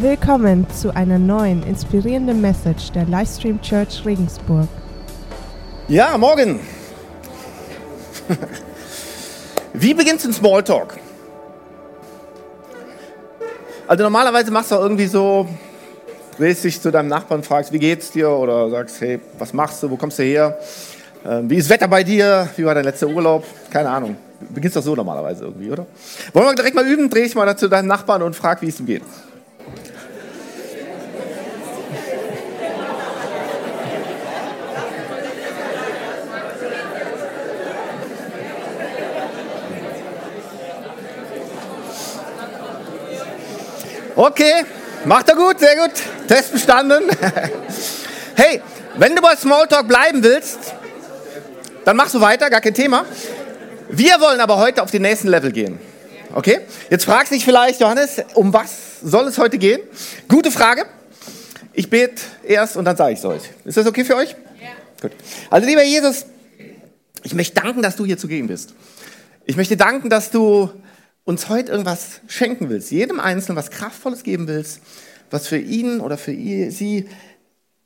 Willkommen zu einer neuen inspirierenden Message der Livestream Church Regensburg. Ja, morgen. Wie beginnt ein Smalltalk? Also normalerweise machst du irgendwie so, drehst dich zu deinem Nachbarn, fragst, wie geht's dir? Oder sagst, hey, was machst du? Wo kommst du her? Ähm, wie ist Wetter bei dir? Wie war dein letzter Urlaub? Keine Ahnung. Beginnst doch so normalerweise irgendwie, oder? Wollen wir direkt mal üben? Dreh dich mal zu deinem Nachbarn und frag, wie es ihm geht. Okay, macht er gut, sehr gut. Test bestanden. hey, wenn du bei Smalltalk bleiben willst, dann machst du weiter, gar kein Thema. Wir wollen aber heute auf den nächsten Level gehen. Okay? Jetzt fragst du dich vielleicht, Johannes, um was soll es heute gehen? Gute Frage. Ich bete erst und dann sage ich es euch. Ist das okay für euch? Ja. Gut. Also lieber Jesus, ich möchte danken, dass du hier zugegen bist. Ich möchte danken, dass du uns heute irgendwas schenken willst, jedem Einzelnen was Kraftvolles geben willst, was für ihn oder für sie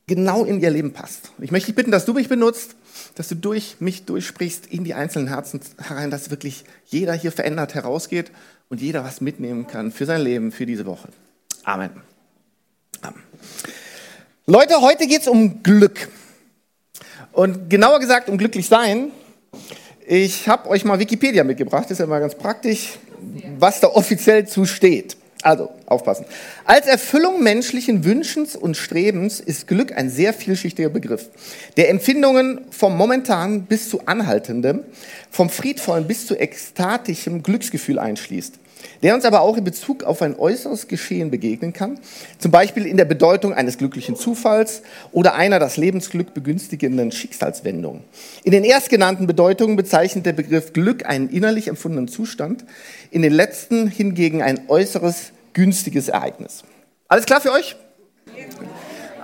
genau in ihr Leben passt. Ich möchte dich bitten, dass du mich benutzt, dass du durch mich durchsprichst in die einzelnen Herzen herein, dass wirklich jeder hier verändert herausgeht und jeder was mitnehmen kann für sein Leben, für diese Woche. Amen. Amen. Leute, heute geht es um Glück. Und genauer gesagt um glücklich sein. Ich habe euch mal Wikipedia mitgebracht, ist ja mal ganz praktisch was da offiziell zu steht. Also, aufpassen. Als Erfüllung menschlichen Wünschens und Strebens ist Glück ein sehr vielschichtiger Begriff, der Empfindungen vom momentanen bis zu anhaltendem, vom friedvollen bis zu ekstatischem Glücksgefühl einschließt der uns aber auch in Bezug auf ein äußeres Geschehen begegnen kann, zum Beispiel in der Bedeutung eines glücklichen Zufalls oder einer das Lebensglück begünstigenden Schicksalswendung. In den erstgenannten Bedeutungen bezeichnet der Begriff Glück einen innerlich empfundenen Zustand, in den letzten hingegen ein äußeres günstiges Ereignis. Alles klar für euch?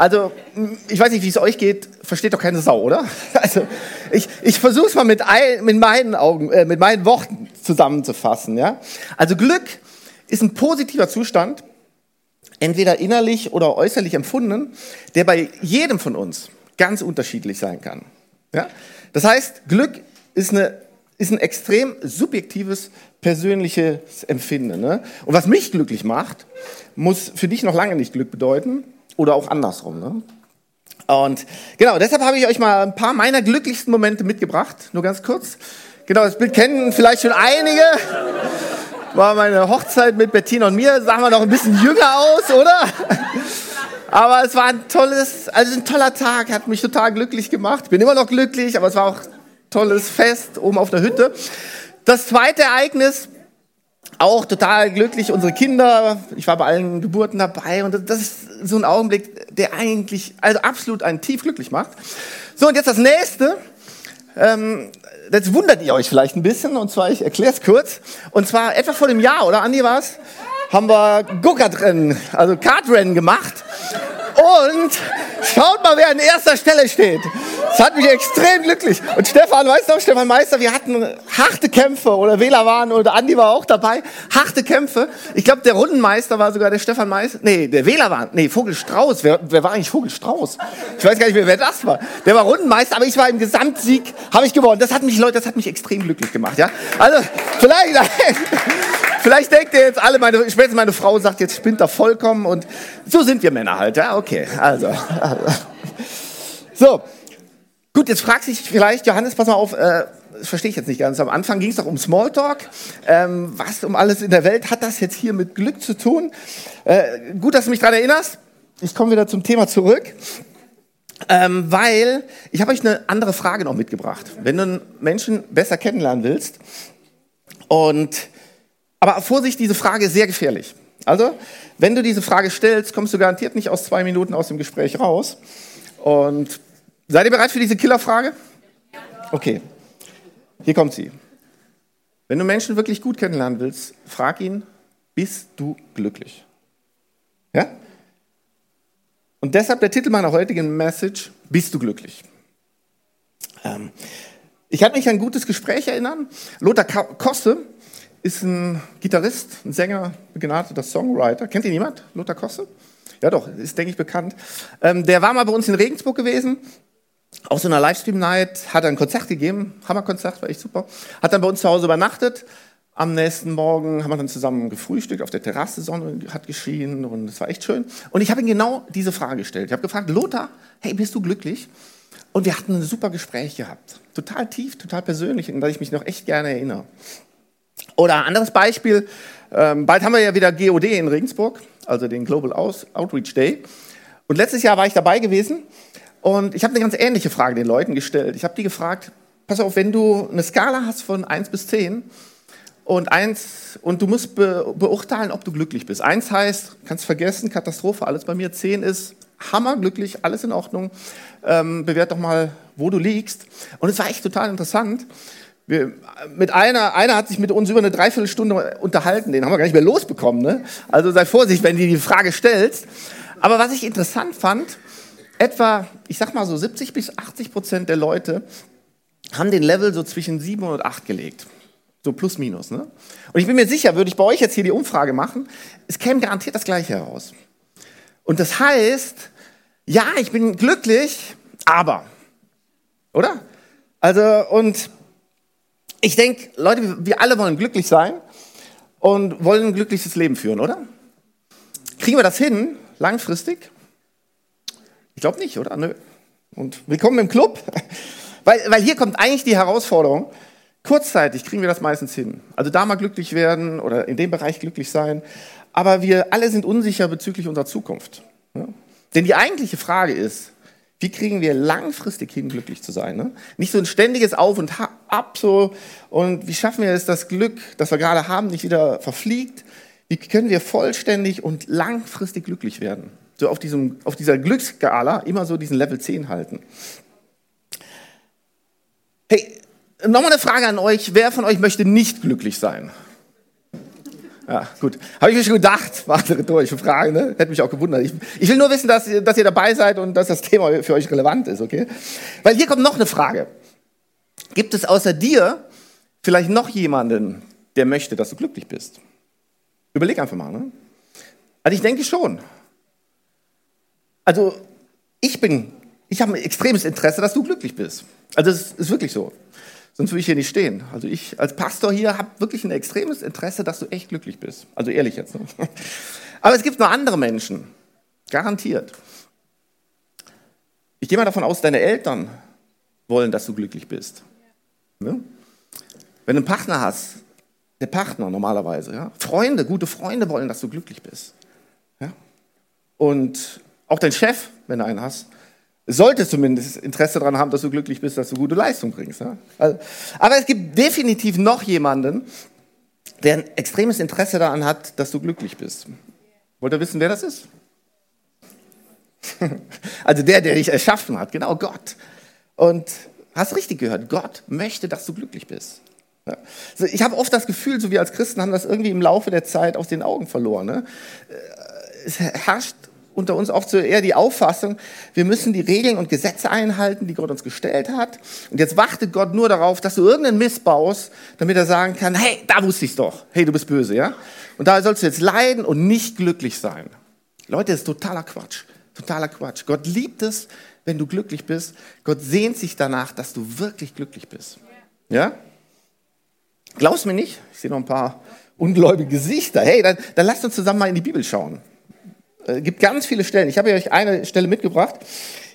Also, ich weiß nicht, wie es euch geht, versteht doch keine Sau, oder? Also, ich, ich versuche es mal mit, ein, mit, meinen Augen, äh, mit meinen Worten zusammenzufassen. Ja? Also, Glück ist ein positiver Zustand, entweder innerlich oder äußerlich empfunden, der bei jedem von uns ganz unterschiedlich sein kann. Ja? Das heißt, Glück ist, eine, ist ein extrem subjektives, persönliches Empfinden. Ne? Und was mich glücklich macht, muss für dich noch lange nicht Glück bedeuten oder auch andersrum. Ne? Und genau, deshalb habe ich euch mal ein paar meiner glücklichsten Momente mitgebracht. Nur ganz kurz. Genau, das Bild kennen vielleicht schon einige. War meine Hochzeit mit Bettina und mir. Sahen wir noch ein bisschen jünger aus, oder? Aber es war ein tolles, also ein toller Tag, hat mich total glücklich gemacht. Bin immer noch glücklich, aber es war auch ein tolles Fest oben auf der Hütte. Das zweite Ereignis, auch total glücklich, unsere Kinder, ich war bei allen Geburten dabei und das ist so ein Augenblick, der eigentlich, also absolut einen tief glücklich macht. So, und jetzt das nächste. Ähm, jetzt wundert ihr euch vielleicht ein bisschen, und zwar, ich erkläre es kurz. Und zwar etwa vor dem Jahr, oder Andi war es, haben wir Go-Kart-Rennen, also Kartrennen gemacht. Und schaut mal, wer an erster Stelle steht. Das hat mich extrem glücklich. Und Stefan, weißt du noch, Stefan Meister, wir hatten harte Kämpfe oder Wähler waren oder Andi war auch dabei. Harte Kämpfe. Ich glaube, der Rundenmeister war sogar der Stefan Meister. Nee, der Wähler war, nee, Vogelstrauß. Wer, wer war eigentlich Vogelstrauß? Ich weiß gar nicht mehr, wer das war. Der war Rundenmeister, aber ich war im Gesamtsieg, habe ich gewonnen. Das hat mich, Leute, das hat mich extrem glücklich gemacht, ja. Also, vielleicht, vielleicht denkt ihr jetzt alle, meine, spätestens meine Frau sagt jetzt, spinnt er vollkommen und so sind wir Männer halt, ja. Okay, also. also. So. Gut, jetzt fragt sich vielleicht, Johannes, pass mal auf, äh, das verstehe ich jetzt nicht ganz. Am Anfang ging es doch um Smalltalk. Ähm, was um alles in der Welt hat das jetzt hier mit Glück zu tun? Äh, gut, dass du mich daran erinnerst. Ich komme wieder zum Thema zurück. Ähm, weil ich habe euch eine andere Frage noch mitgebracht. Wenn du einen Menschen besser kennenlernen willst, und aber Vorsicht, diese Frage ist sehr gefährlich. Also, wenn du diese Frage stellst, kommst du garantiert nicht aus zwei Minuten aus dem Gespräch raus. Und Seid ihr bereit für diese Killerfrage? Okay, hier kommt sie. Wenn du Menschen wirklich gut kennenlernen willst, frag ihn, bist du glücklich? Ja? Und deshalb der Titel meiner heutigen Message, bist du glücklich? Ähm, ich kann mich an ein gutes Gespräch erinnern. Lothar Kosse, ist ein Gitarrist, ein Sänger, begnadeter Songwriter. Kennt ihn jemand? Lothar Kosse? Ja doch, ist, denke ich, bekannt. Ähm, der war mal bei uns in Regensburg gewesen. Auf so einer Livestream-Night hat er ein Konzert gegeben. Hammerkonzert, war echt super. Hat dann bei uns zu Hause übernachtet. Am nächsten Morgen haben wir dann zusammen gefrühstückt auf der Terrasse, Sonne hat geschienen und es war echt schön. Und ich habe ihm genau diese Frage gestellt. Ich habe gefragt, Lothar, hey, bist du glücklich? Und wir hatten ein super Gespräch gehabt. Total tief, total persönlich, an das ich mich noch echt gerne erinnere. Oder anderes Beispiel, ähm, bald haben wir ja wieder GOD in Regensburg, also den Global Outreach Day. Und letztes Jahr war ich dabei gewesen und ich habe eine ganz ähnliche Frage den Leuten gestellt. Ich habe die gefragt, pass auf, wenn du eine Skala hast von 1 bis 10 und, eins, und du musst be beurteilen, ob du glücklich bist. Eins heißt, kannst vergessen, Katastrophe, alles bei mir. 10 ist hammerglücklich, alles in Ordnung. Ähm, bewert doch mal, wo du liegst. Und es war echt total interessant. Wir, mit einer, einer hat sich mit uns über eine Dreiviertelstunde unterhalten, den haben wir gar nicht mehr losbekommen. Ne? Also sei vorsichtig, wenn du die Frage stellst. Aber was ich interessant fand, etwa, ich sag mal so 70 bis 80 Prozent der Leute haben den Level so zwischen 7 und 8 gelegt. So plus minus. Ne? Und ich bin mir sicher, würde ich bei euch jetzt hier die Umfrage machen, es käme garantiert das Gleiche heraus. Und das heißt, ja, ich bin glücklich, aber. Oder? Also, und ich denke, Leute, wir alle wollen glücklich sein und wollen ein glückliches Leben führen, oder? Kriegen wir das hin, langfristig? Ich glaube nicht, oder? Nö. Und willkommen im Club. Weil, weil hier kommt eigentlich die Herausforderung. Kurzzeitig kriegen wir das meistens hin. Also da mal glücklich werden oder in dem Bereich glücklich sein. Aber wir alle sind unsicher bezüglich unserer Zukunft. Ja? Denn die eigentliche Frage ist, wie kriegen wir langfristig hin, glücklich zu sein? Ne? Nicht so ein ständiges Auf und Ab so. Und wie schaffen wir es, das Glück, das wir gerade haben, nicht wieder verfliegt? Wie können wir vollständig und langfristig glücklich werden? So auf, diesem, auf dieser Glücksskala immer so diesen Level 10 halten. Hey, nochmal eine Frage an euch. Wer von euch möchte nicht glücklich sein? Ja, gut. Habe ich mir schon gedacht, war eine rhetorische Frage, ne? Hätte mich auch gewundert. Ich, ich, will nur wissen, dass, dass ihr dabei seid und dass das Thema für euch relevant ist, okay? Weil hier kommt noch eine Frage. Gibt es außer dir vielleicht noch jemanden, der möchte, dass du glücklich bist? Überleg einfach mal, ne? Also ich denke schon. Also ich bin, ich habe ein extremes Interesse, dass du glücklich bist. Also es ist wirklich so. Sonst würde ich hier nicht stehen. Also ich als Pastor hier habe wirklich ein extremes Interesse, dass du echt glücklich bist. Also ehrlich jetzt. Ne? Aber es gibt noch andere Menschen. Garantiert. Ich gehe mal davon aus, deine Eltern wollen, dass du glücklich bist. Ne? Wenn du einen Partner hast, der Partner normalerweise, ja? Freunde, gute Freunde wollen, dass du glücklich bist. Ja? Und auch dein Chef, wenn du einen hast, sollte zumindest Interesse daran haben, dass du glücklich bist, dass du gute Leistung bringst. Ja? Also, aber es gibt definitiv noch jemanden, der ein extremes Interesse daran hat, dass du glücklich bist. Wollt ihr wissen, wer das ist? also der, der dich erschaffen hat, genau Gott. Und hast richtig gehört, Gott möchte, dass du glücklich bist. Ich habe oft das Gefühl, so wir als Christen haben das irgendwie im Laufe der Zeit aus den Augen verloren. Ne? Äh, es herrscht unter uns oft so eher die Auffassung, wir müssen die Regeln und Gesetze einhalten, die Gott uns gestellt hat. Und jetzt wartet Gott nur darauf, dass du irgendeinen Mist baust, damit er sagen kann, hey, da wusste ich's doch. Hey, du bist böse, ja? Und da sollst du jetzt leiden und nicht glücklich sein. Leute, das ist totaler Quatsch. Totaler Quatsch. Gott liebt es, wenn du glücklich bist. Gott sehnt sich danach, dass du wirklich glücklich bist. Ja? Glaubst mir nicht? Ich sehe noch ein paar ungläubige Gesichter. Hey, dann, dann lasst uns zusammen mal in die Bibel schauen. Es äh, gibt ganz viele Stellen. Ich habe euch eine Stelle mitgebracht.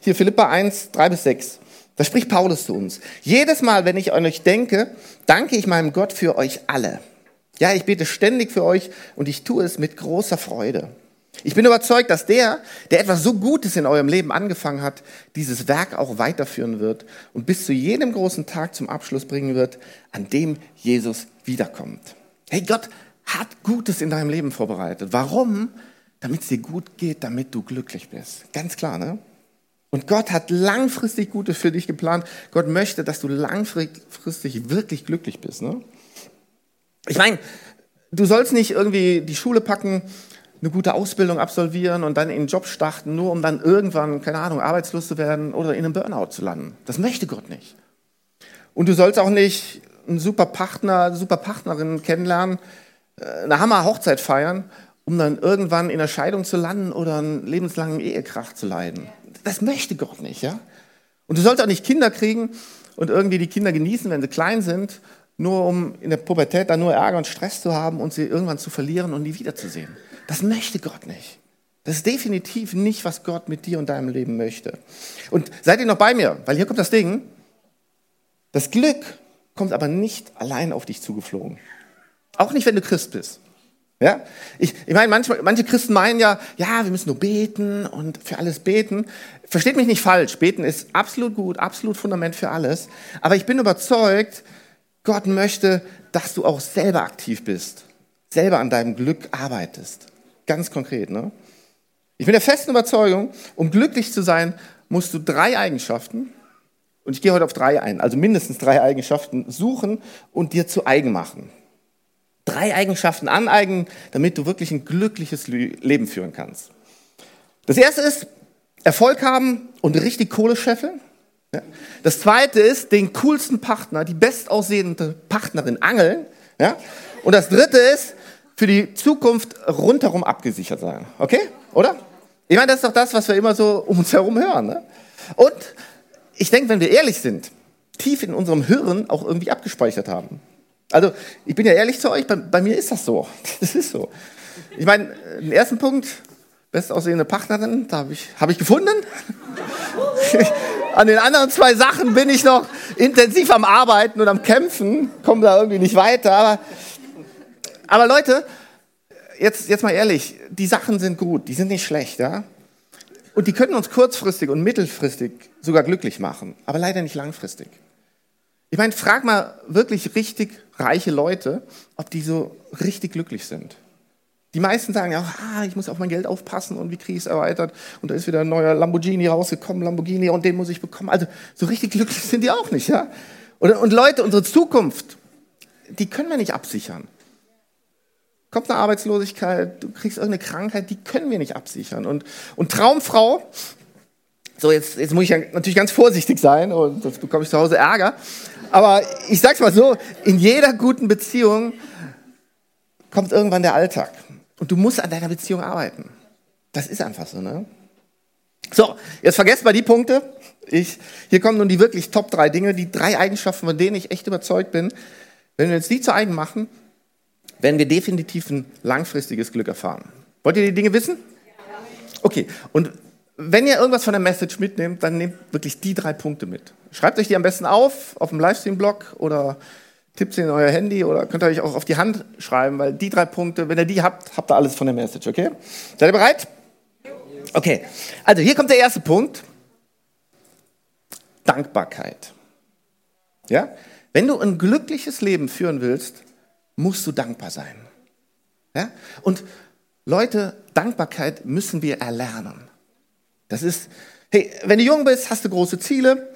Hier Philippa 1, 3 bis 6. Da spricht Paulus zu uns. Jedes Mal, wenn ich an euch denke, danke ich meinem Gott für euch alle. Ja, ich bete ständig für euch und ich tue es mit großer Freude. Ich bin überzeugt, dass der, der etwas so Gutes in eurem Leben angefangen hat, dieses Werk auch weiterführen wird und bis zu jedem großen Tag zum Abschluss bringen wird, an dem Jesus wiederkommt. Hey, Gott hat Gutes in deinem Leben vorbereitet. Warum? Damit es dir gut geht, damit du glücklich bist. Ganz klar, ne? Und Gott hat langfristig Gutes für dich geplant. Gott möchte, dass du langfristig wirklich glücklich bist. Ne? Ich meine, du sollst nicht irgendwie die Schule packen, eine gute Ausbildung absolvieren und dann in einen Job starten, nur um dann irgendwann, keine Ahnung, arbeitslos zu werden oder in einem Burnout zu landen. Das möchte Gott nicht. Und du sollst auch nicht einen super Partner, eine super Partnerin kennenlernen, äh, eine Hammer-Hochzeit feiern, um dann irgendwann in der Scheidung zu landen oder einen lebenslangen Ehekrach zu leiden. Das möchte Gott nicht, ja? Und du sollst auch nicht Kinder kriegen und irgendwie die Kinder genießen, wenn sie klein sind, nur um in der Pubertät dann nur Ärger und Stress zu haben und sie irgendwann zu verlieren und nie wiederzusehen. Das möchte Gott nicht. Das ist definitiv nicht, was Gott mit dir und deinem Leben möchte. Und seid ihr noch bei mir? Weil hier kommt das Ding. Das Glück kommt aber nicht allein auf dich zugeflogen. Auch nicht, wenn du Christ bist. Ja? Ich, ich meine, manchmal, manche Christen meinen ja, ja, wir müssen nur beten und für alles beten. Versteht mich nicht falsch, beten ist absolut gut, absolut Fundament für alles. Aber ich bin überzeugt, Gott möchte, dass du auch selber aktiv bist, selber an deinem Glück arbeitest. Ganz konkret. Ne? Ich bin der festen Überzeugung, um glücklich zu sein, musst du drei Eigenschaften, und ich gehe heute auf drei ein, also mindestens drei Eigenschaften suchen und dir zu eigen machen. Drei Eigenschaften aneignen, damit du wirklich ein glückliches Leben führen kannst. Das erste ist Erfolg haben und richtig Kohle scheffeln. Das zweite ist den coolsten Partner, die bestaussehende Partnerin angeln. Und das dritte ist für die Zukunft rundherum abgesichert sein. Okay? Oder? Ich meine, das ist doch das, was wir immer so um uns herum hören. Ne? Und ich denke, wenn wir ehrlich sind, tief in unserem Hirn auch irgendwie abgespeichert haben. Also, ich bin ja ehrlich zu euch, bei, bei mir ist das so. Das ist so. Ich meine, den ersten Punkt, bestaussehende Partnerin, da habe ich, hab ich gefunden. An den anderen zwei Sachen bin ich noch intensiv am Arbeiten und am Kämpfen, komme da irgendwie nicht weiter. Aber, aber Leute, jetzt, jetzt mal ehrlich, die Sachen sind gut, die sind nicht schlecht, ja? Und die können uns kurzfristig und mittelfristig sogar glücklich machen, aber leider nicht langfristig. Ich meine, frag mal wirklich richtig reiche Leute, ob die so richtig glücklich sind. Die meisten sagen ja, ah, ich muss auf mein Geld aufpassen und wie kriege ich es erweitert und da ist wieder ein neuer Lamborghini rausgekommen, Lamborghini und den muss ich bekommen. Also so richtig glücklich sind die auch nicht, ja? Und, und Leute, unsere Zukunft, die können wir nicht absichern kommt eine Arbeitslosigkeit, du kriegst irgendeine Krankheit, die können wir nicht absichern. Und, und Traumfrau, so jetzt, jetzt muss ich natürlich ganz vorsichtig sein und sonst bekomme ich zu Hause Ärger. Aber ich sag's mal so, in jeder guten Beziehung kommt irgendwann der Alltag. Und du musst an deiner Beziehung arbeiten. Das ist einfach so, ne? So, jetzt vergesst mal die Punkte. Ich, hier kommen nun die wirklich Top drei Dinge, die drei Eigenschaften, von denen ich echt überzeugt bin. Wenn wir uns die zu eigen machen, werden wir definitiv ein langfristiges Glück erfahren. Wollt ihr die Dinge wissen? Okay, und wenn ihr irgendwas von der Message mitnehmt, dann nehmt wirklich die drei Punkte mit. Schreibt euch die am besten auf, auf dem Livestream-Blog oder tippt sie in euer Handy oder könnt ihr euch auch auf die Hand schreiben, weil die drei Punkte, wenn ihr die habt, habt ihr alles von der Message, okay? Seid ihr bereit? Okay, also hier kommt der erste Punkt. Dankbarkeit. Ja? Wenn du ein glückliches Leben führen willst, musst du dankbar sein. Ja? Und Leute, Dankbarkeit müssen wir erlernen. Das ist, hey, wenn du jung bist, hast du große Ziele.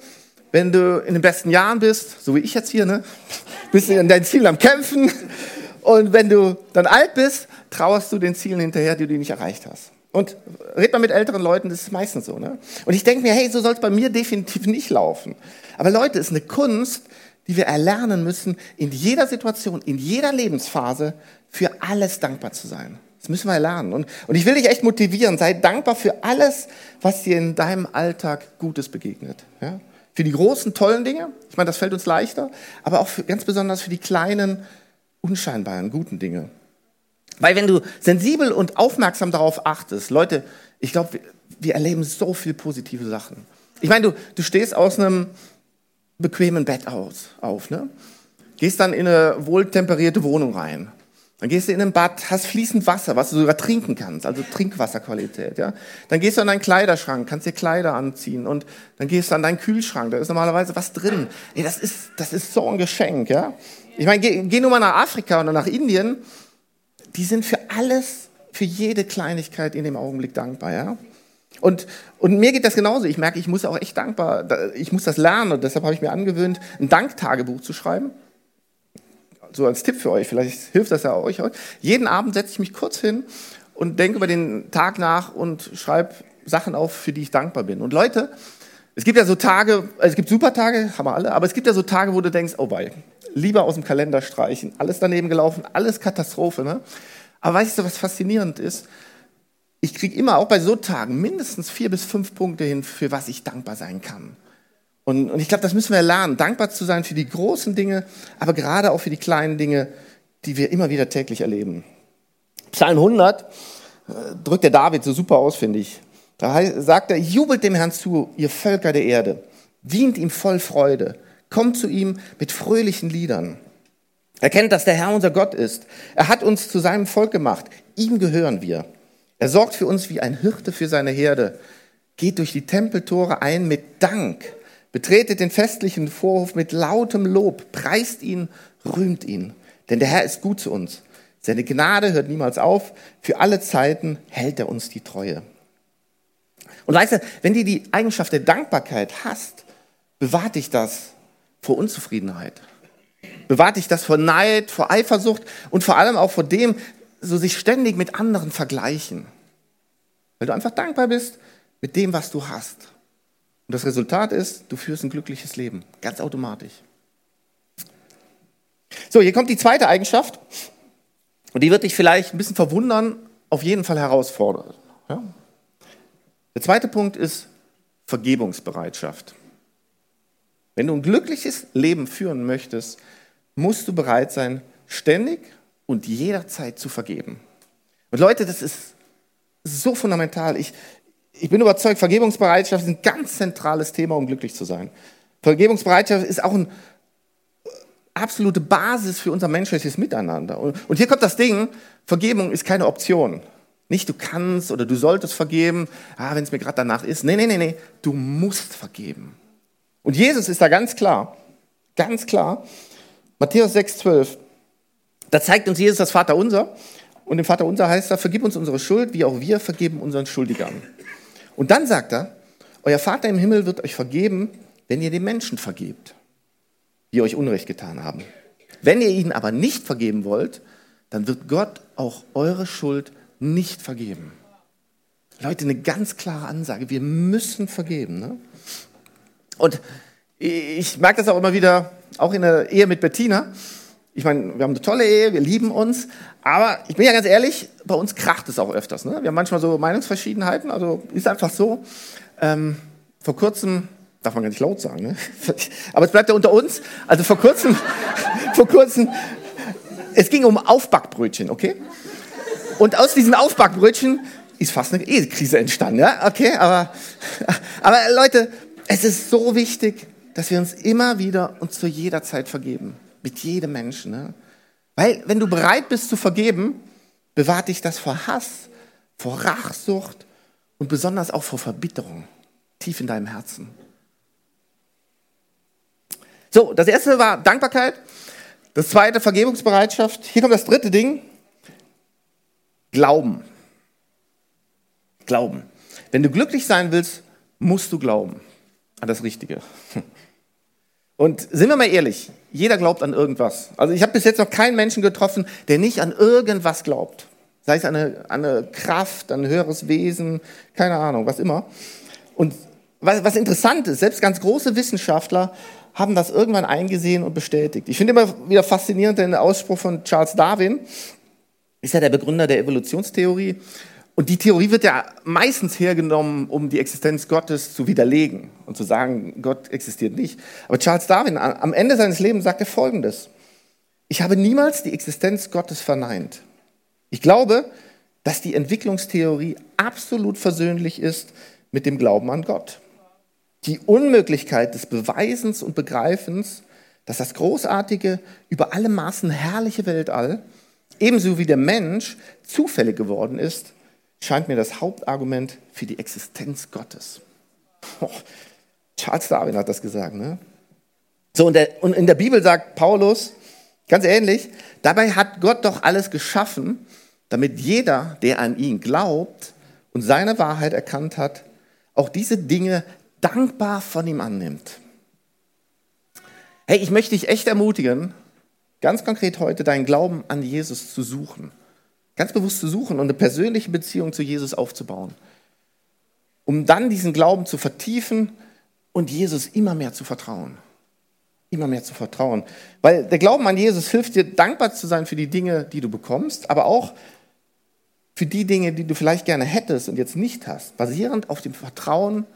Wenn du in den besten Jahren bist, so wie ich jetzt hier, ne, bist du in deinen Zielen am Kämpfen. Und wenn du dann alt bist, trauerst du den Zielen hinterher, die du nicht erreicht hast. Und red mal mit älteren Leuten, das ist meistens so. Ne? Und ich denke mir, hey, so soll es bei mir definitiv nicht laufen. Aber Leute, es ist eine Kunst, die wir erlernen müssen, in jeder Situation, in jeder Lebensphase für alles dankbar zu sein. Das müssen wir lernen. Und, und ich will dich echt motivieren, sei dankbar für alles, was dir in deinem Alltag Gutes begegnet. Ja? Für die großen, tollen Dinge, ich meine, das fällt uns leichter, aber auch für, ganz besonders für die kleinen, unscheinbaren, guten Dinge. Weil wenn du sensibel und aufmerksam darauf achtest, Leute, ich glaube, wir, wir erleben so viel positive Sachen. Ich meine, du, du stehst aus einem bequemen Bett aus, auf. Ne? Gehst dann in eine wohltemperierte Wohnung rein. Dann gehst du in ein Bad, hast fließend Wasser, was du sogar trinken kannst, also Trinkwasserqualität. Ja? Dann gehst du an deinen Kleiderschrank, kannst dir Kleider anziehen und dann gehst du an deinen Kühlschrank, da ist normalerweise was drin. Ey, das, ist, das ist so ein Geschenk. Ja? Ich meine, geh, geh nur mal nach Afrika oder nach Indien, die sind für alles, für jede Kleinigkeit in dem Augenblick dankbar. Ja? Und, und mir geht das genauso. Ich merke, ich muss auch echt dankbar, ich muss das lernen und deshalb habe ich mir angewöhnt, ein Danktagebuch zu schreiben. So als Tipp für euch, vielleicht hilft das ja euch. Jeden Abend setze ich mich kurz hin und denke über den Tag nach und schreibe Sachen auf, für die ich dankbar bin. Und Leute, Es gibt ja so Tage, es gibt super Tage, haben wir alle, aber es gibt ja so Tage, wo du denkst, oh bei, lieber aus dem Kalender streichen, alles daneben gelaufen, alles Katastrophe. Ne? Aber weißt du, was faszinierend ist? Ich kriege immer auch bei so Tagen mindestens vier bis fünf Punkte hin, für was ich dankbar sein kann. Und, und ich glaube, das müssen wir lernen, dankbar zu sein für die großen Dinge, aber gerade auch für die kleinen Dinge, die wir immer wieder täglich erleben. Psalm 100 äh, drückt der David so super aus, finde ich. Da sagt er, jubelt dem Herrn zu, ihr Völker der Erde, dient ihm voll Freude, kommt zu ihm mit fröhlichen Liedern. Erkennt, dass der Herr unser Gott ist. Er hat uns zu seinem Volk gemacht. Ihm gehören wir. Er sorgt für uns wie ein Hirte für seine Herde. Geht durch die Tempeltore ein mit Dank. Betretet den festlichen Vorhof mit lautem Lob. Preist ihn, rühmt ihn. Denn der Herr ist gut zu uns. Seine Gnade hört niemals auf. Für alle Zeiten hält er uns die Treue. Und weißt du, wenn du die Eigenschaft der Dankbarkeit hast, bewahrt dich das vor Unzufriedenheit. Bewahrt dich das vor Neid, vor Eifersucht und vor allem auch vor dem, so sich ständig mit anderen vergleichen. Weil du einfach dankbar bist mit dem, was du hast. Und das Resultat ist, du führst ein glückliches Leben. Ganz automatisch. So, hier kommt die zweite Eigenschaft. Und die wird dich vielleicht ein bisschen verwundern, auf jeden Fall herausfordern. Ja? Der zweite Punkt ist Vergebungsbereitschaft. Wenn du ein glückliches Leben führen möchtest, musst du bereit sein, ständig und jederzeit zu vergeben. Und Leute, das ist so fundamental. Ich, ich bin überzeugt, Vergebungsbereitschaft ist ein ganz zentrales Thema, um glücklich zu sein. Vergebungsbereitschaft ist auch eine absolute Basis für unser menschliches Miteinander. Und, hier kommt das Ding, Vergebung ist keine Option. Nicht du kannst oder du solltest vergeben, ah, wenn es mir gerade danach ist. Nee, nee, nee, nee, du musst vergeben. Und Jesus ist da ganz klar, ganz klar. Matthäus 6, 12. Da zeigt uns Jesus das Vaterunser. Und im Vaterunser heißt er, vergib uns unsere Schuld, wie auch wir vergeben unseren Schuldigern. Und dann sagt er, euer Vater im Himmel wird euch vergeben, wenn ihr den Menschen vergebt, die euch Unrecht getan haben. Wenn ihr ihnen aber nicht vergeben wollt, dann wird Gott auch eure Schuld nicht vergeben. Leute, eine ganz klare Ansage. Wir müssen vergeben. Ne? Und ich merke das auch immer wieder, auch in der Ehe mit Bettina. Ich meine, wir haben eine tolle Ehe, wir lieben uns, aber ich bin ja ganz ehrlich, bei uns kracht es auch öfters. Ne? Wir haben manchmal so Meinungsverschiedenheiten, also ist einfach so. Ähm, vor kurzem, darf man gar nicht laut sagen, ne? aber es bleibt ja unter uns. Also vor kurzem, vor kurzem, es ging um Aufbackbrötchen, okay? Und aus diesen Aufbackbrötchen ist fast eine Ehekrise entstanden, ja? Okay, aber, aber Leute, es ist so wichtig, dass wir uns immer wieder und zu jeder Zeit vergeben. Mit jedem Menschen. Ne? Weil, wenn du bereit bist zu vergeben, bewahrt dich das vor Hass, vor Rachsucht und besonders auch vor Verbitterung. Tief in deinem Herzen. So, das erste war Dankbarkeit. Das zweite Vergebungsbereitschaft. Hier kommt das dritte Ding. Glauben. Glauben. Wenn du glücklich sein willst, musst du glauben an das Richtige. Und sind wir mal ehrlich, jeder glaubt an irgendwas. Also ich habe bis jetzt noch keinen Menschen getroffen, der nicht an irgendwas glaubt. Sei es an eine, an eine Kraft, an ein höheres Wesen, keine Ahnung, was immer. Und was, was interessant ist, selbst ganz große Wissenschaftler haben das irgendwann eingesehen und bestätigt. Ich finde immer wieder faszinierend den Ausspruch von Charles Darwin, ist ja der Begründer der Evolutionstheorie. Und die Theorie wird ja meistens hergenommen, um die Existenz Gottes zu widerlegen und zu sagen, Gott existiert nicht. Aber Charles Darwin am Ende seines Lebens sagte Folgendes. Ich habe niemals die Existenz Gottes verneint. Ich glaube, dass die Entwicklungstheorie absolut versöhnlich ist mit dem Glauben an Gott. Die Unmöglichkeit des Beweisens und Begreifens, dass das großartige, über alle Maßen herrliche Weltall, ebenso wie der Mensch, zufällig geworden ist, scheint mir das Hauptargument für die Existenz Gottes. Oh, Charles Darwin hat das gesagt. Ne? So, und, der, und in der Bibel sagt Paulus ganz ähnlich, dabei hat Gott doch alles geschaffen, damit jeder, der an ihn glaubt und seine Wahrheit erkannt hat, auch diese Dinge dankbar von ihm annimmt. Hey, ich möchte dich echt ermutigen, ganz konkret heute deinen Glauben an Jesus zu suchen ganz bewusst zu suchen und eine persönliche Beziehung zu Jesus aufzubauen. Um dann diesen Glauben zu vertiefen und Jesus immer mehr zu vertrauen. Immer mehr zu vertrauen. Weil der Glauben an Jesus hilft dir, dankbar zu sein für die Dinge, die du bekommst, aber auch für die Dinge, die du vielleicht gerne hättest und jetzt nicht hast. Basierend auf dem Vertrauen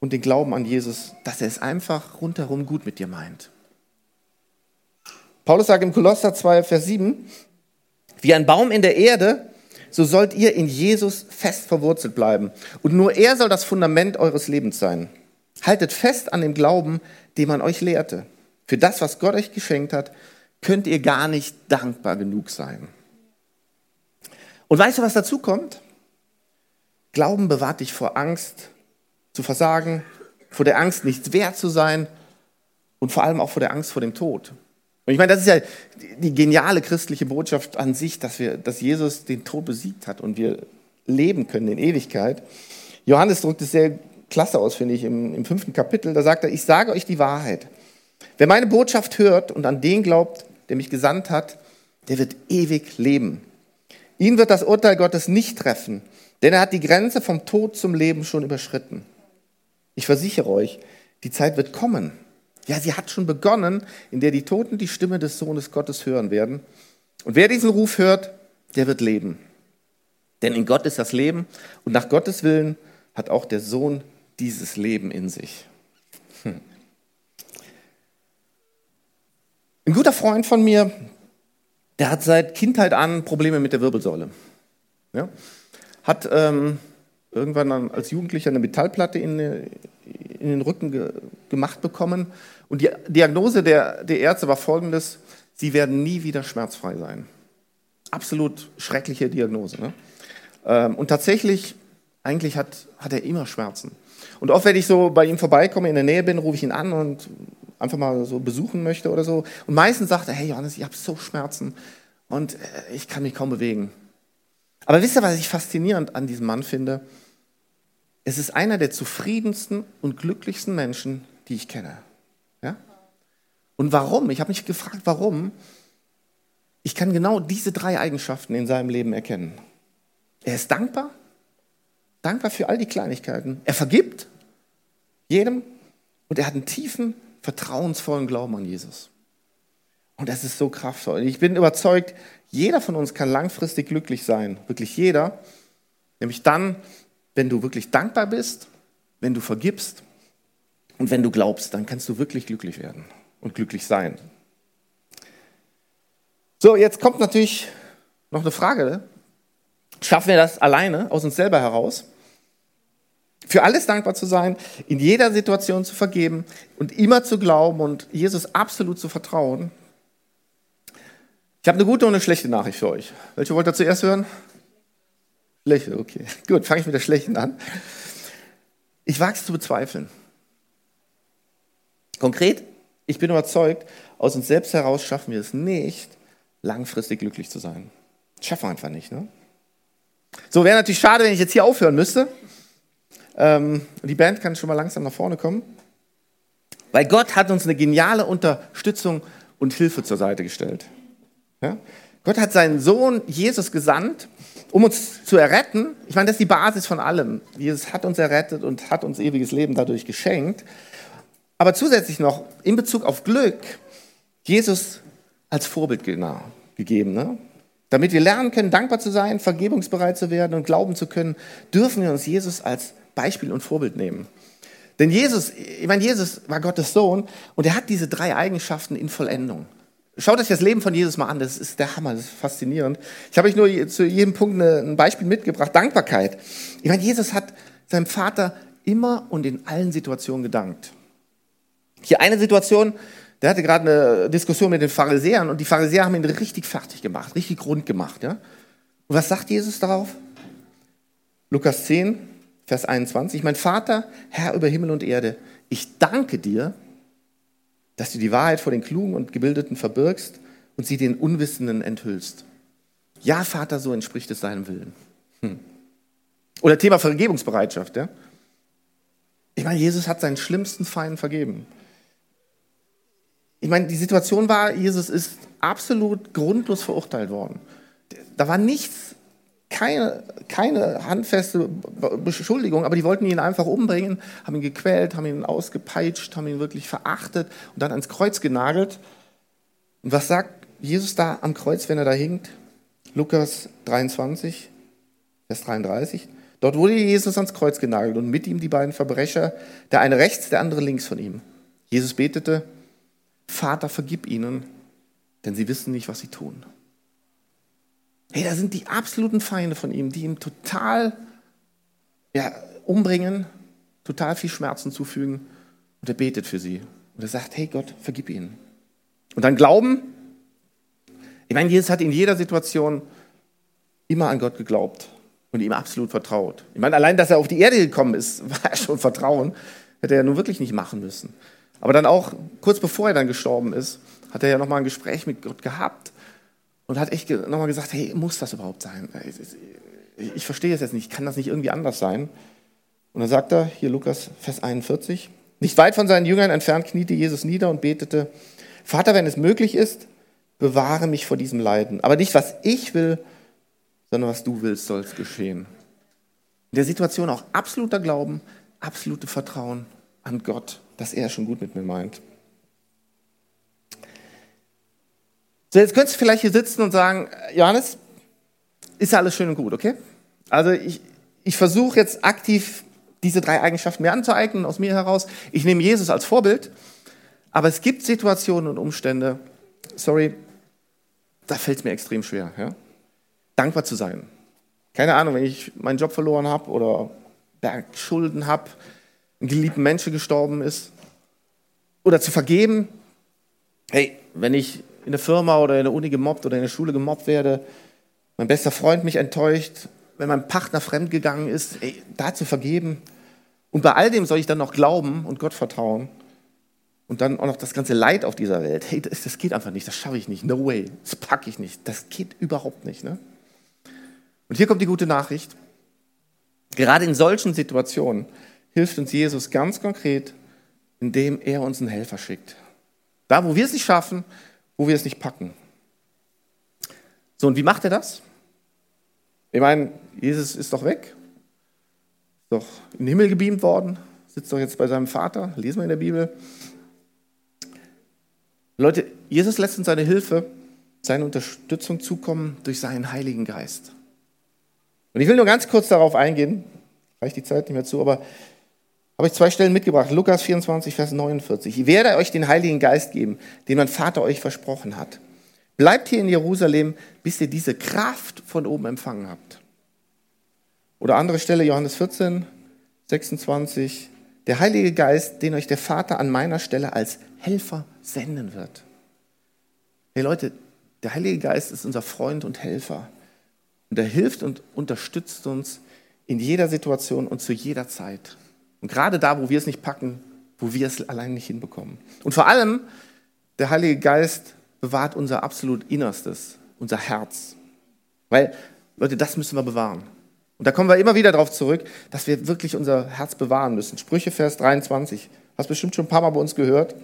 und den Glauben an Jesus, dass er es einfach rundherum gut mit dir meint. Paulus sagt im Kolosser 2, Vers 7, wie ein Baum in der Erde, so sollt ihr in Jesus fest verwurzelt bleiben. Und nur er soll das Fundament eures Lebens sein. Haltet fest an dem Glauben, den man euch lehrte. Für das, was Gott euch geschenkt hat, könnt ihr gar nicht dankbar genug sein. Und weißt du, was dazu kommt? Glauben bewahrt dich vor Angst zu versagen, vor der Angst, nichts wert zu sein und vor allem auch vor der Angst vor dem Tod. Und ich meine, das ist ja die geniale christliche Botschaft an sich, dass, wir, dass Jesus den Tod besiegt hat und wir leben können in Ewigkeit. Johannes drückt es sehr klasse aus, finde ich, im, im fünften Kapitel. Da sagt er, ich sage euch die Wahrheit. Wer meine Botschaft hört und an den glaubt, der mich gesandt hat, der wird ewig leben. Ihn wird das Urteil Gottes nicht treffen, denn er hat die Grenze vom Tod zum Leben schon überschritten. Ich versichere euch, die Zeit wird kommen. Ja, sie hat schon begonnen, in der die Toten die Stimme des Sohnes Gottes hören werden. Und wer diesen Ruf hört, der wird leben. Denn in Gott ist das Leben und nach Gottes Willen hat auch der Sohn dieses Leben in sich. Hm. Ein guter Freund von mir, der hat seit Kindheit an Probleme mit der Wirbelsäule. Ja? Hat ähm, irgendwann als Jugendlicher eine Metallplatte in, in den Rücken ge gemacht bekommen. Und die Diagnose der, der Ärzte war folgendes, sie werden nie wieder schmerzfrei sein. Absolut schreckliche Diagnose. Ne? Ähm, und tatsächlich, eigentlich hat, hat er immer Schmerzen. Und oft, wenn ich so bei ihm vorbeikomme, in der Nähe bin, rufe ich ihn an und einfach mal so besuchen möchte oder so. Und meistens sagt er, hey Johannes, ich habe so Schmerzen und äh, ich kann mich kaum bewegen. Aber wisst ihr, was ich faszinierend an diesem Mann finde? Es ist einer der zufriedensten und glücklichsten Menschen, die ich kenne. Und warum? Ich habe mich gefragt, warum? Ich kann genau diese drei Eigenschaften in seinem Leben erkennen. Er ist dankbar, dankbar für all die Kleinigkeiten. Er vergibt jedem und er hat einen tiefen, vertrauensvollen Glauben an Jesus. Und das ist so kraftvoll. Ich bin überzeugt, jeder von uns kann langfristig glücklich sein. Wirklich jeder. Nämlich dann, wenn du wirklich dankbar bist, wenn du vergibst und wenn du glaubst, dann kannst du wirklich glücklich werden und glücklich sein. So, jetzt kommt natürlich noch eine Frage. Schaffen wir das alleine aus uns selber heraus? Für alles dankbar zu sein, in jeder Situation zu vergeben und immer zu glauben und Jesus absolut zu vertrauen. Ich habe eine gute und eine schlechte Nachricht für euch. Welche wollt ihr zuerst hören? Schlechte, okay. Gut, fange ich mit der schlechten an. Ich wage es zu bezweifeln. Konkret, ich bin überzeugt, aus uns selbst heraus schaffen wir es nicht, langfristig glücklich zu sein. Das schaffen wir einfach nicht. Ne? So wäre natürlich schade, wenn ich jetzt hier aufhören müsste. Ähm, die Band kann schon mal langsam nach vorne kommen. Weil Gott hat uns eine geniale Unterstützung und Hilfe zur Seite gestellt. Ja? Gott hat seinen Sohn Jesus gesandt, um uns zu erretten. Ich meine, das ist die Basis von allem. Jesus hat uns errettet und hat uns ewiges Leben dadurch geschenkt. Aber zusätzlich noch in Bezug auf Glück, Jesus als Vorbild gegeben. Ne? Damit wir lernen können, dankbar zu sein, vergebungsbereit zu werden und glauben zu können, dürfen wir uns Jesus als Beispiel und Vorbild nehmen. Denn Jesus, ich meine, Jesus war Gottes Sohn und er hat diese drei Eigenschaften in Vollendung. Schaut euch das Leben von Jesus mal an, das ist der Hammer, das ist faszinierend. Ich habe euch nur zu jedem Punkt ein Beispiel mitgebracht. Dankbarkeit. Ich meine, Jesus hat seinem Vater immer und in allen Situationen gedankt. Hier eine Situation, der hatte gerade eine Diskussion mit den Pharisäern und die Pharisäer haben ihn richtig fertig gemacht, richtig rund gemacht. Ja? Und was sagt Jesus darauf? Lukas 10, Vers 21. Mein Vater, Herr über Himmel und Erde, ich danke dir, dass du die Wahrheit vor den Klugen und Gebildeten verbirgst und sie den Unwissenden enthüllst. Ja, Vater, so entspricht es deinem Willen. Hm. Oder Thema Vergebungsbereitschaft. Ja? Ich meine, Jesus hat seinen schlimmsten Feind vergeben. Ich meine, die Situation war, Jesus ist absolut grundlos verurteilt worden. Da war nichts keine, keine handfeste Beschuldigung, aber die wollten ihn einfach umbringen, haben ihn gequält, haben ihn ausgepeitscht, haben ihn wirklich verachtet und dann ans Kreuz genagelt. Und was sagt Jesus da am Kreuz, wenn er da hinkt? Lukas 23, Vers 33. Dort wurde Jesus ans Kreuz genagelt und mit ihm die beiden Verbrecher, der eine rechts, der andere links von ihm. Jesus betete, Vater, vergib ihnen, denn sie wissen nicht, was sie tun. Hey, da sind die absoluten Feinde von ihm, die ihm total ja, umbringen, total viel Schmerzen zufügen. Und er betet für sie. Und er sagt, hey Gott, vergib ihnen. Und dann Glauben. Ich meine, Jesus hat in jeder Situation immer an Gott geglaubt und ihm absolut vertraut. Ich meine, allein, dass er auf die Erde gekommen ist, war ja schon Vertrauen. Hätte er ja nun wirklich nicht machen müssen. Aber dann auch, kurz bevor er dann gestorben ist, hat er ja nochmal ein Gespräch mit Gott gehabt und hat echt nochmal gesagt, hey, muss das überhaupt sein? Ich verstehe es jetzt nicht, kann das nicht irgendwie anders sein? Und dann sagt er, hier Lukas, Vers 41, nicht weit von seinen Jüngern entfernt kniete Jesus nieder und betete, Vater, wenn es möglich ist, bewahre mich vor diesem Leiden. Aber nicht, was ich will, sondern was du willst, soll es geschehen. In der Situation auch absoluter Glauben, absolute Vertrauen an Gott, dass er schon gut mit mir meint. So, jetzt könntest du vielleicht hier sitzen und sagen, Johannes, ist ja alles schön und gut, okay? Also ich, ich versuche jetzt aktiv diese drei Eigenschaften mir anzueignen, aus mir heraus. Ich nehme Jesus als Vorbild, aber es gibt Situationen und Umstände, sorry, da fällt es mir extrem schwer, ja? dankbar zu sein. Keine Ahnung, wenn ich meinen Job verloren habe oder Bergschulden habe, ein geliebter Mensch gestorben ist, oder zu vergeben, hey, wenn ich in der Firma oder in der Uni gemobbt oder in der Schule gemobbt werde, mein bester Freund mich enttäuscht, wenn mein Partner fremdgegangen ist, ey, da zu vergeben. Und bei all dem soll ich dann noch glauben und Gott vertrauen. Und dann auch noch das ganze Leid auf dieser Welt. Hey, das, das geht einfach nicht, das schaffe ich nicht. No way, das packe ich nicht. Das geht überhaupt nicht. Ne? Und hier kommt die gute Nachricht. Gerade in solchen Situationen hilft uns Jesus ganz konkret, indem er uns einen Helfer schickt. Da, wo wir es nicht schaffen, wo wir es nicht packen. So, und wie macht er das? Ich meine, Jesus ist doch weg, ist doch in den Himmel gebeamt worden, sitzt doch jetzt bei seinem Vater, lesen wir in der Bibel. Leute, Jesus lässt uns seine Hilfe, seine Unterstützung zukommen durch seinen Heiligen Geist. Und ich will nur ganz kurz darauf eingehen, reicht die Zeit nicht mehr zu, aber habe ich zwei Stellen mitgebracht. Lukas 24, Vers 49. Ich werde euch den Heiligen Geist geben, den mein Vater euch versprochen hat. Bleibt hier in Jerusalem, bis ihr diese Kraft von oben empfangen habt. Oder andere Stelle, Johannes 14, 26. Der Heilige Geist, den euch der Vater an meiner Stelle als Helfer senden wird. Hey Leute, der Heilige Geist ist unser Freund und Helfer. Und er hilft und unterstützt uns in jeder Situation und zu jeder Zeit. Und gerade da, wo wir es nicht packen, wo wir es allein nicht hinbekommen. Und vor allem, der Heilige Geist bewahrt unser absolut Innerstes, unser Herz. Weil, Leute, das müssen wir bewahren. Und da kommen wir immer wieder darauf zurück, dass wir wirklich unser Herz bewahren müssen. Sprüche, Vers 23. Hast bestimmt schon ein paar Mal bei uns gehört,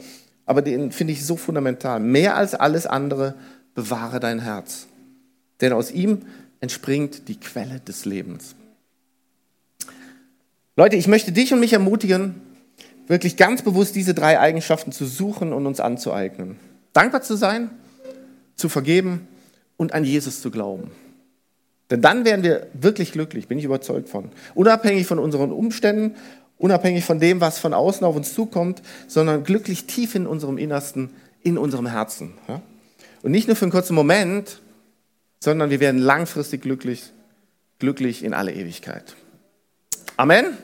aber den finde ich so fundamental. Mehr als alles andere bewahre dein Herz. Denn aus ihm entspringt die Quelle des Lebens. Leute, ich möchte dich und mich ermutigen, wirklich ganz bewusst diese drei Eigenschaften zu suchen und uns anzueignen. Dankbar zu sein, zu vergeben und an Jesus zu glauben. Denn dann werden wir wirklich glücklich, bin ich überzeugt von. Unabhängig von unseren Umständen, unabhängig von dem, was von außen auf uns zukommt, sondern glücklich tief in unserem Innersten, in unserem Herzen. Und nicht nur für einen kurzen Moment, sondern wir werden langfristig glücklich, glücklich in alle Ewigkeit. Amen.